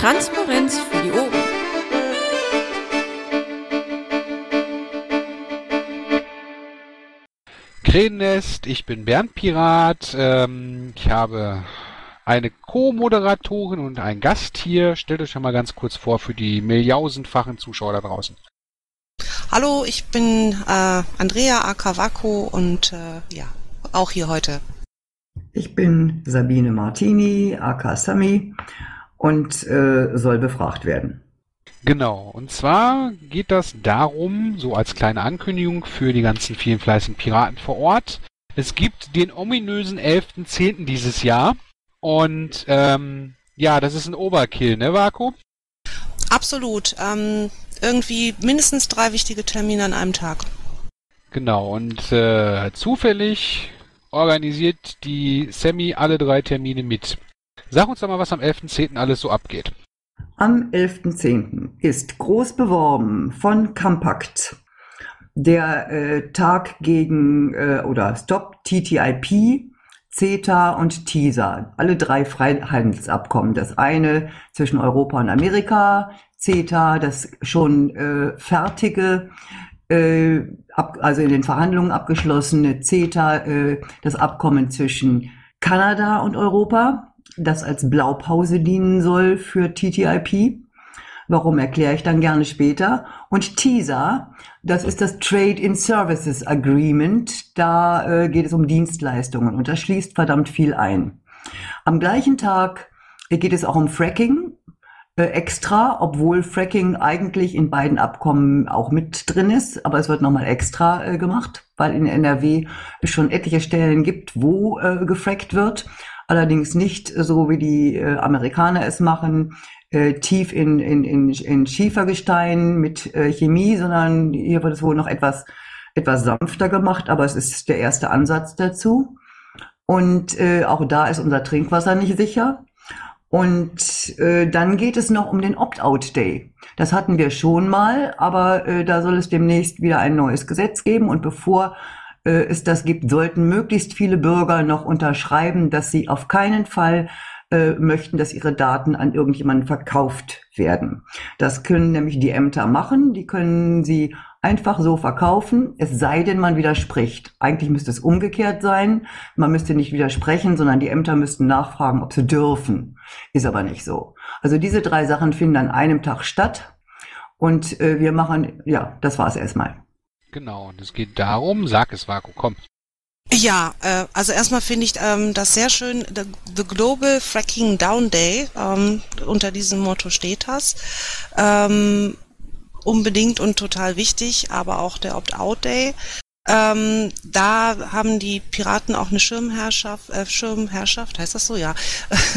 Transparenz für die Ohren. Krähennest, ich bin Bernd Pirat. Ähm, ich habe eine Co-Moderatorin und einen Gast hier. Stellt euch schon mal ganz kurz vor für die milliausendfachen Zuschauer da draußen. Hallo, ich bin äh, Andrea Akavako und äh, ja, auch hier heute. Ich bin Sabine Martini, aka Sami, und äh, soll befragt werden. Genau, und zwar geht das darum, so als kleine Ankündigung für die ganzen vielen fleißigen Piraten vor Ort. Es gibt den ominösen 11.10. dieses Jahr und ähm, ja, das ist ein Overkill, ne, Vaku? Absolut. Ähm, irgendwie mindestens drei wichtige Termine an einem Tag. Genau, und äh, zufällig organisiert die Sammy alle drei Termine mit. Sag uns doch mal, was am 11.10. alles so abgeht. Am 11.10. ist groß beworben von Compact der äh, Tag gegen äh, oder Stop TTIP, CETA und TISA. Alle drei Freihandelsabkommen. Das eine zwischen Europa und Amerika, CETA, das schon äh, fertige äh, ab, also in den Verhandlungen abgeschlossene CETA, äh, das Abkommen zwischen Kanada und Europa, das als Blaupause dienen soll für TTIP. Warum erkläre ich dann gerne später. Und TISA, das ist das Trade in Services Agreement. Da äh, geht es um Dienstleistungen und das schließt verdammt viel ein. Am gleichen Tag geht es auch um Fracking äh, extra, obwohl Fracking eigentlich in beiden Abkommen auch mit drin ist, aber es wird nochmal extra äh, gemacht, weil in NRW es schon etliche Stellen gibt, wo äh, gefrackt wird. Allerdings nicht so, wie die äh, Amerikaner es machen, äh, tief in, in, in, in Schiefergestein mit äh, Chemie, sondern hier wird es wohl noch etwas, etwas sanfter gemacht, aber es ist der erste Ansatz dazu. Und äh, auch da ist unser Trinkwasser nicht sicher. Und äh, dann geht es noch um den Opt-out-Day. Das hatten wir schon mal, aber äh, da soll es demnächst wieder ein neues Gesetz geben. Und bevor es das gibt, sollten möglichst viele Bürger noch unterschreiben, dass sie auf keinen Fall äh, möchten, dass ihre Daten an irgendjemanden verkauft werden. Das können nämlich die Ämter machen. Die können sie einfach so verkaufen, es sei denn, man widerspricht. Eigentlich müsste es umgekehrt sein. Man müsste nicht widersprechen, sondern die Ämter müssten nachfragen, ob sie dürfen. Ist aber nicht so. Also diese drei Sachen finden an einem Tag statt. Und äh, wir machen, ja, das war's erstmal. Genau, und es geht darum, sag es, Vaku, komm. Ja, äh, also erstmal finde ich ähm, das sehr schön, the, the Global Fracking Down Day, ähm, unter diesem Motto steht das. Ähm, unbedingt und total wichtig, aber auch der Opt-out-Day. Ähm, da haben die Piraten auch eine Schirmherrschaft, äh, Schirmherrschaft, heißt das so, ja,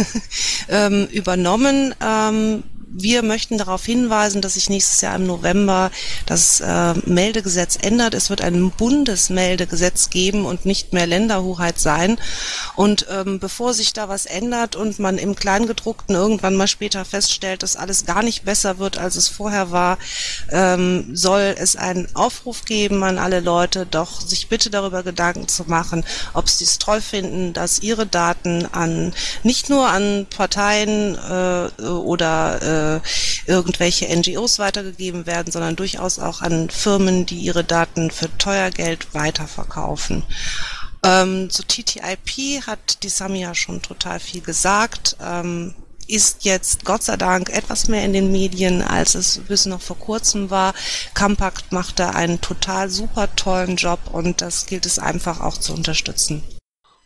ähm, übernommen. Ähm, wir möchten darauf hinweisen, dass sich nächstes Jahr im November das äh, Meldegesetz ändert. Es wird ein Bundesmeldegesetz geben und nicht mehr Länderhoheit sein. Und ähm, bevor sich da was ändert und man im Kleingedruckten irgendwann mal später feststellt, dass alles gar nicht besser wird, als es vorher war, ähm, soll es einen Aufruf geben an alle Leute, doch sich bitte darüber Gedanken zu machen, ob sie es toll finden, dass ihre Daten an nicht nur an Parteien äh, oder äh, äh, irgendwelche NGOs weitergegeben werden, sondern durchaus auch an Firmen, die ihre Daten für teuer Geld weiterverkaufen. Ähm, zu TTIP hat die Samia schon total viel gesagt. Ähm, ist jetzt Gott sei Dank etwas mehr in den Medien, als es bis noch vor kurzem war. Compact macht da einen total super tollen Job und das gilt es einfach auch zu unterstützen.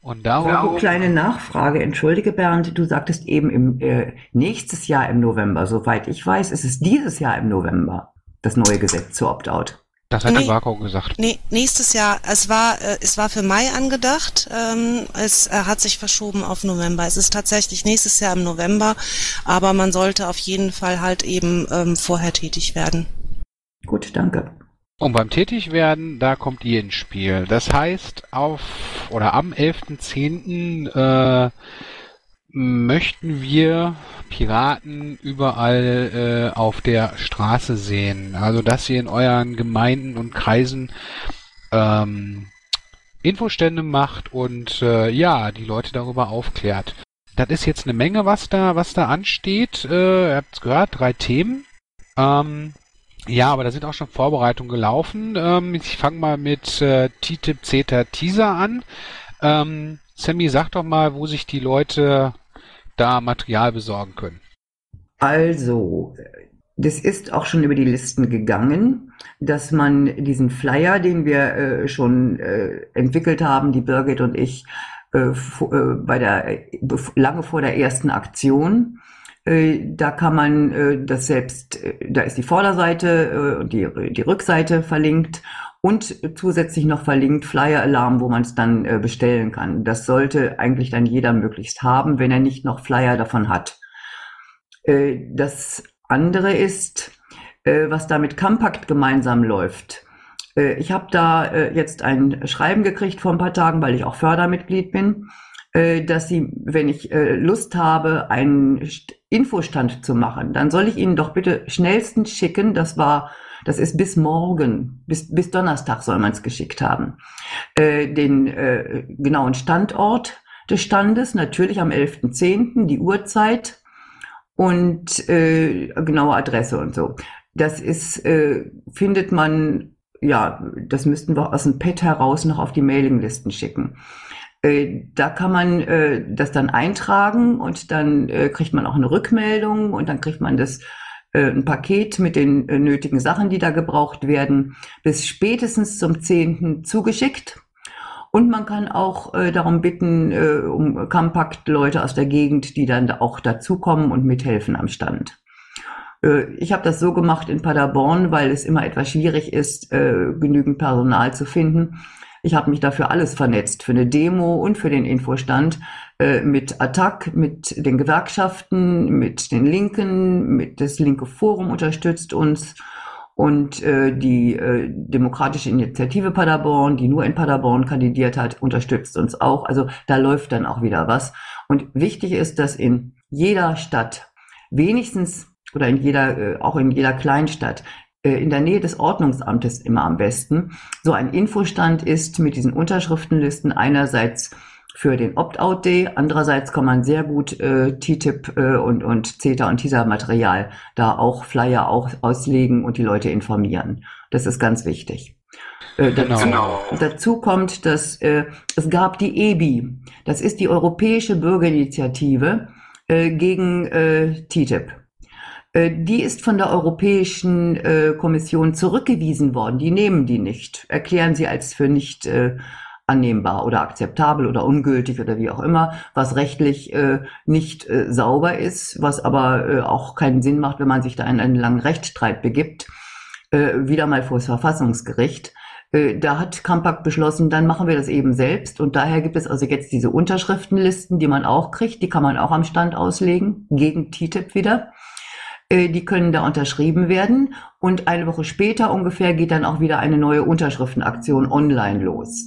Und darum. Ja, kleine Nachfrage. Entschuldige, Bernd, du sagtest eben im, äh, nächstes Jahr im November. Soweit ich weiß, ist es dieses Jahr im November, das neue Gesetz zur Opt-out. Das hat nee, der Marco gesagt. Nee, nächstes Jahr. Es war, äh, es war für Mai angedacht. Ähm, es äh, hat sich verschoben auf November. Es ist tatsächlich nächstes Jahr im November, aber man sollte auf jeden Fall halt eben ähm, vorher tätig werden. Gut, danke. Und beim Tätigwerden, da kommt ihr ins Spiel. Das heißt, auf oder am 11.10. Äh, möchten wir Piraten überall äh, auf der Straße sehen. Also, dass ihr in euren Gemeinden und Kreisen ähm, Infostände macht und äh, ja, die Leute darüber aufklärt. das ist jetzt eine Menge, was da, was da ansteht. Äh, ihr habt es gehört, drei Themen. Ähm, ja, aber da sind auch schon Vorbereitungen gelaufen. Ähm, ich fange mal mit äh, TTIP CETA Teaser an. Ähm, Sammy, sag doch mal, wo sich die Leute da Material besorgen können. Also, das ist auch schon über die Listen gegangen, dass man diesen Flyer, den wir äh, schon äh, entwickelt haben, die Birgit und ich, äh, äh bei der lange vor der ersten Aktion, äh, da kann man äh, das selbst, da ist die Vorderseite und die, die Rückseite verlinkt und zusätzlich noch verlinkt Flyer Alarm, wo man es dann bestellen kann. Das sollte eigentlich dann jeder möglichst haben, wenn er nicht noch Flyer davon hat. Das andere ist, äh, was da mit Compact gemeinsam läuft. Äh, ich habe da äh, jetzt ein Schreiben gekriegt vor ein paar Tagen, weil ich auch Fördermitglied bin, äh, dass sie, wenn ich äh, Lust habe, einen Infostand zu machen, dann soll ich Ihnen doch bitte schnellstens schicken. Das war das ist bis morgen, bis, bis Donnerstag soll man es geschickt haben. Äh, den äh, genauen Standort des Standes, natürlich am 11.10., die Uhrzeit und äh, genaue Adresse und so. Das ist, äh, findet man, ja, das müssten wir aus dem Pad heraus noch auf die Mailinglisten schicken. Äh, da kann man äh, das dann eintragen und dann äh, kriegt man auch eine Rückmeldung und dann kriegt man das äh, ein Paket mit den äh, nötigen Sachen, die da gebraucht werden, bis spätestens zum 10. zugeschickt. Und man kann auch äh, darum bitten, äh, um Compact-Leute aus der Gegend, die dann auch dazukommen und mithelfen am Stand. Äh, ich habe das so gemacht in Paderborn, weil es immer etwas schwierig ist, äh, genügend Personal zu finden. Ich habe mich dafür alles vernetzt, für eine Demo und für den Infostand, äh, mit Attac, mit den Gewerkschaften, mit den Linken, mit das linke Forum unterstützt uns und äh, die äh, Demokratische Initiative Paderborn, die nur in Paderborn kandidiert hat, unterstützt uns auch. Also da läuft dann auch wieder was. Und wichtig ist, dass in jeder Stadt wenigstens oder in jeder, auch in jeder Kleinstadt, in der Nähe des Ordnungsamtes immer am besten, so ein Infostand ist mit diesen Unterschriftenlisten einerseits für den Opt-out-Day. Andererseits kann man sehr gut äh, TTIP äh, und, und CETA und TISA-Material da auch Flyer auch auslegen und die Leute informieren. Das ist ganz wichtig. Äh, dazu, genau. dazu kommt, dass äh, es gab die EBI. Das ist die Europäische Bürgerinitiative äh, gegen äh, TTIP. Äh, die ist von der Europäischen äh, Kommission zurückgewiesen worden. Die nehmen die nicht, erklären sie als für nicht äh, annehmbar oder akzeptabel oder ungültig oder wie auch immer, was rechtlich äh, nicht äh, sauber ist, was aber äh, auch keinen Sinn macht, wenn man sich da in einen langen Rechtsstreit begibt, wieder mal vor das Verfassungsgericht. Da hat Kampak beschlossen, dann machen wir das eben selbst. Und daher gibt es also jetzt diese Unterschriftenlisten, die man auch kriegt. Die kann man auch am Stand auslegen, gegen TTIP wieder. Äh, die können da unterschrieben werden. Und eine Woche später ungefähr geht dann auch wieder eine neue Unterschriftenaktion online los.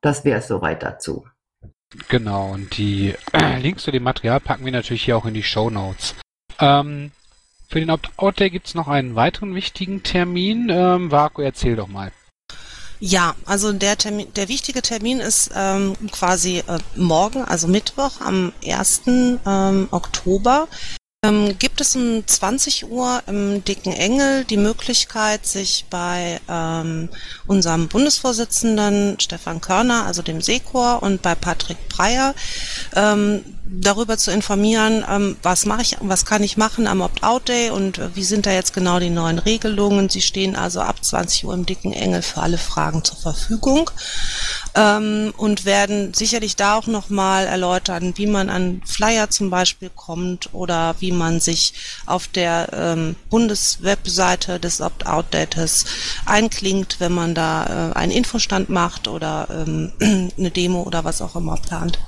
Das wäre es soweit dazu. Genau, und die Links zu dem Material packen wir natürlich hier auch in die Show Notes. Ähm, für den Opt-out Day gibt es noch einen weiteren wichtigen Termin. Ähm, Vaku, erzähl doch mal. Ja, also der Termin, der wichtige Termin ist ähm, quasi äh, morgen, also Mittwoch am 1. Ähm, Oktober ähm, gibt es um 20 Uhr im Dicken Engel die Möglichkeit, sich bei ähm, unserem Bundesvorsitzenden Stefan Körner, also dem Sekor, und bei Patrick Breyer ähm, darüber zu informieren, ähm, was mache ich, was kann ich machen am Opt-out-Day und äh, wie sind da jetzt genau die neuen Regelungen. Sie stehen also ab 20 Uhr im Dicken Engel für alle Fragen zur Verfügung ähm, und werden sicherlich da auch nochmal erläutern, wie man an Flyer zum Beispiel kommt oder wie man sich auf der ähm, Bundeswebseite des Opt-out-Dates einklingt, wenn man da äh, einen Infostand macht oder ähm, eine Demo oder was auch immer plant.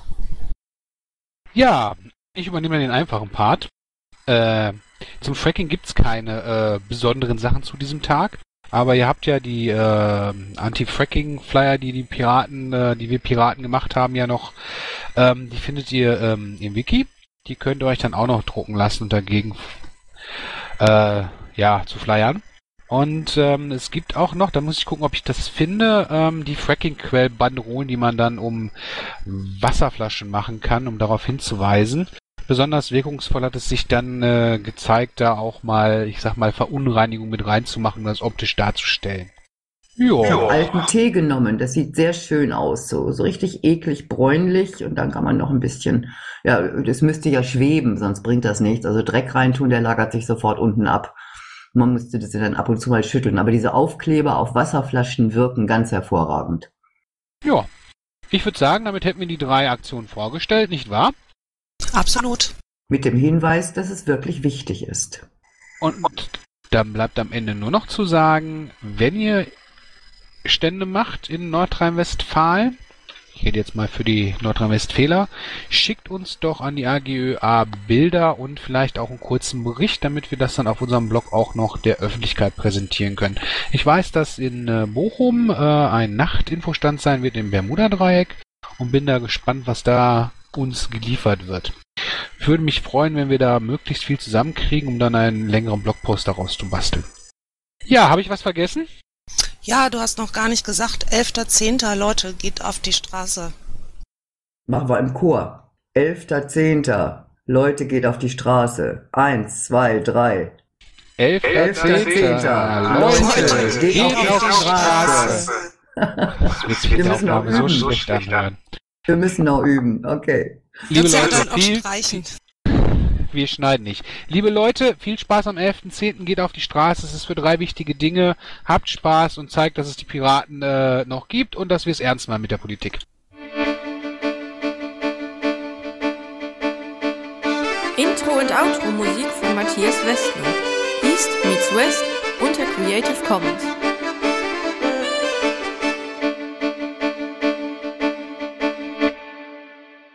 Ja, ich übernehme den einfachen Part. Äh, zum Tracking gibt's keine äh, besonderen Sachen zu diesem Tag. Aber ihr habt ja die äh, Anti-Fracking-Flyer, die die Piraten, äh, die wir Piraten gemacht haben, ja noch. Ähm, die findet ihr ähm, im Wiki. Die könnt ihr euch dann auch noch drucken lassen und dagegen äh, ja zu flyern. Und ähm, es gibt auch noch, da muss ich gucken, ob ich das finde, ähm, die Fracking-Quell-Banderolen, die man dann um Wasserflaschen machen kann, um darauf hinzuweisen. Besonders wirkungsvoll hat es sich dann äh, gezeigt, da auch mal, ich sag mal, Verunreinigung mit reinzumachen, um das optisch darzustellen. Jo. Ich habe alten Tee genommen. Das sieht sehr schön aus. So, so richtig eklig bräunlich. Und dann kann man noch ein bisschen, ja, das müsste ja schweben, sonst bringt das nichts. Also Dreck reintun, der lagert sich sofort unten ab. Man müsste das ja dann ab und zu mal schütteln. Aber diese Aufkleber auf Wasserflaschen wirken ganz hervorragend. Ja. Ich würde sagen, damit hätten wir die drei Aktionen vorgestellt, nicht wahr? Absolut. Mit dem Hinweis, dass es wirklich wichtig ist. Und dann bleibt am Ende nur noch zu sagen, wenn ihr Stände macht in Nordrhein-Westfalen, ich rede jetzt mal für die Nordrhein-Westfäler, schickt uns doch an die AGÖA Bilder und vielleicht auch einen kurzen Bericht, damit wir das dann auf unserem Blog auch noch der Öffentlichkeit präsentieren können. Ich weiß, dass in äh, Bochum äh, ein Nachtinfostand sein wird im Bermuda-Dreieck und bin da gespannt, was da uns geliefert wird. Würde mich freuen, wenn wir da möglichst viel zusammenkriegen, um dann einen längeren Blogpost daraus zu basteln. Ja, habe ich was vergessen? Ja, du hast noch gar nicht gesagt, 11.10. Leute, geht auf die Straße. Machen wir im Chor. 11.10. Leute, geht auf die Straße. Eins, zwei, drei. 11.10. Leute, geht, geht auf die Straße. Das wird sich wir müssen noch üben. so schlecht anhören. Wir müssen noch üben, okay. Liebe Leute, viel, wir schneiden nicht. Liebe Leute, viel Spaß am 11.10. Geht auf die Straße. Es ist für drei wichtige Dinge. Habt Spaß und zeigt, dass es die Piraten äh, noch gibt und dass wir es ernst meinen mit der Politik. Intro und Outro Musik von Matthias Westner. East meets West unter Creative Commons.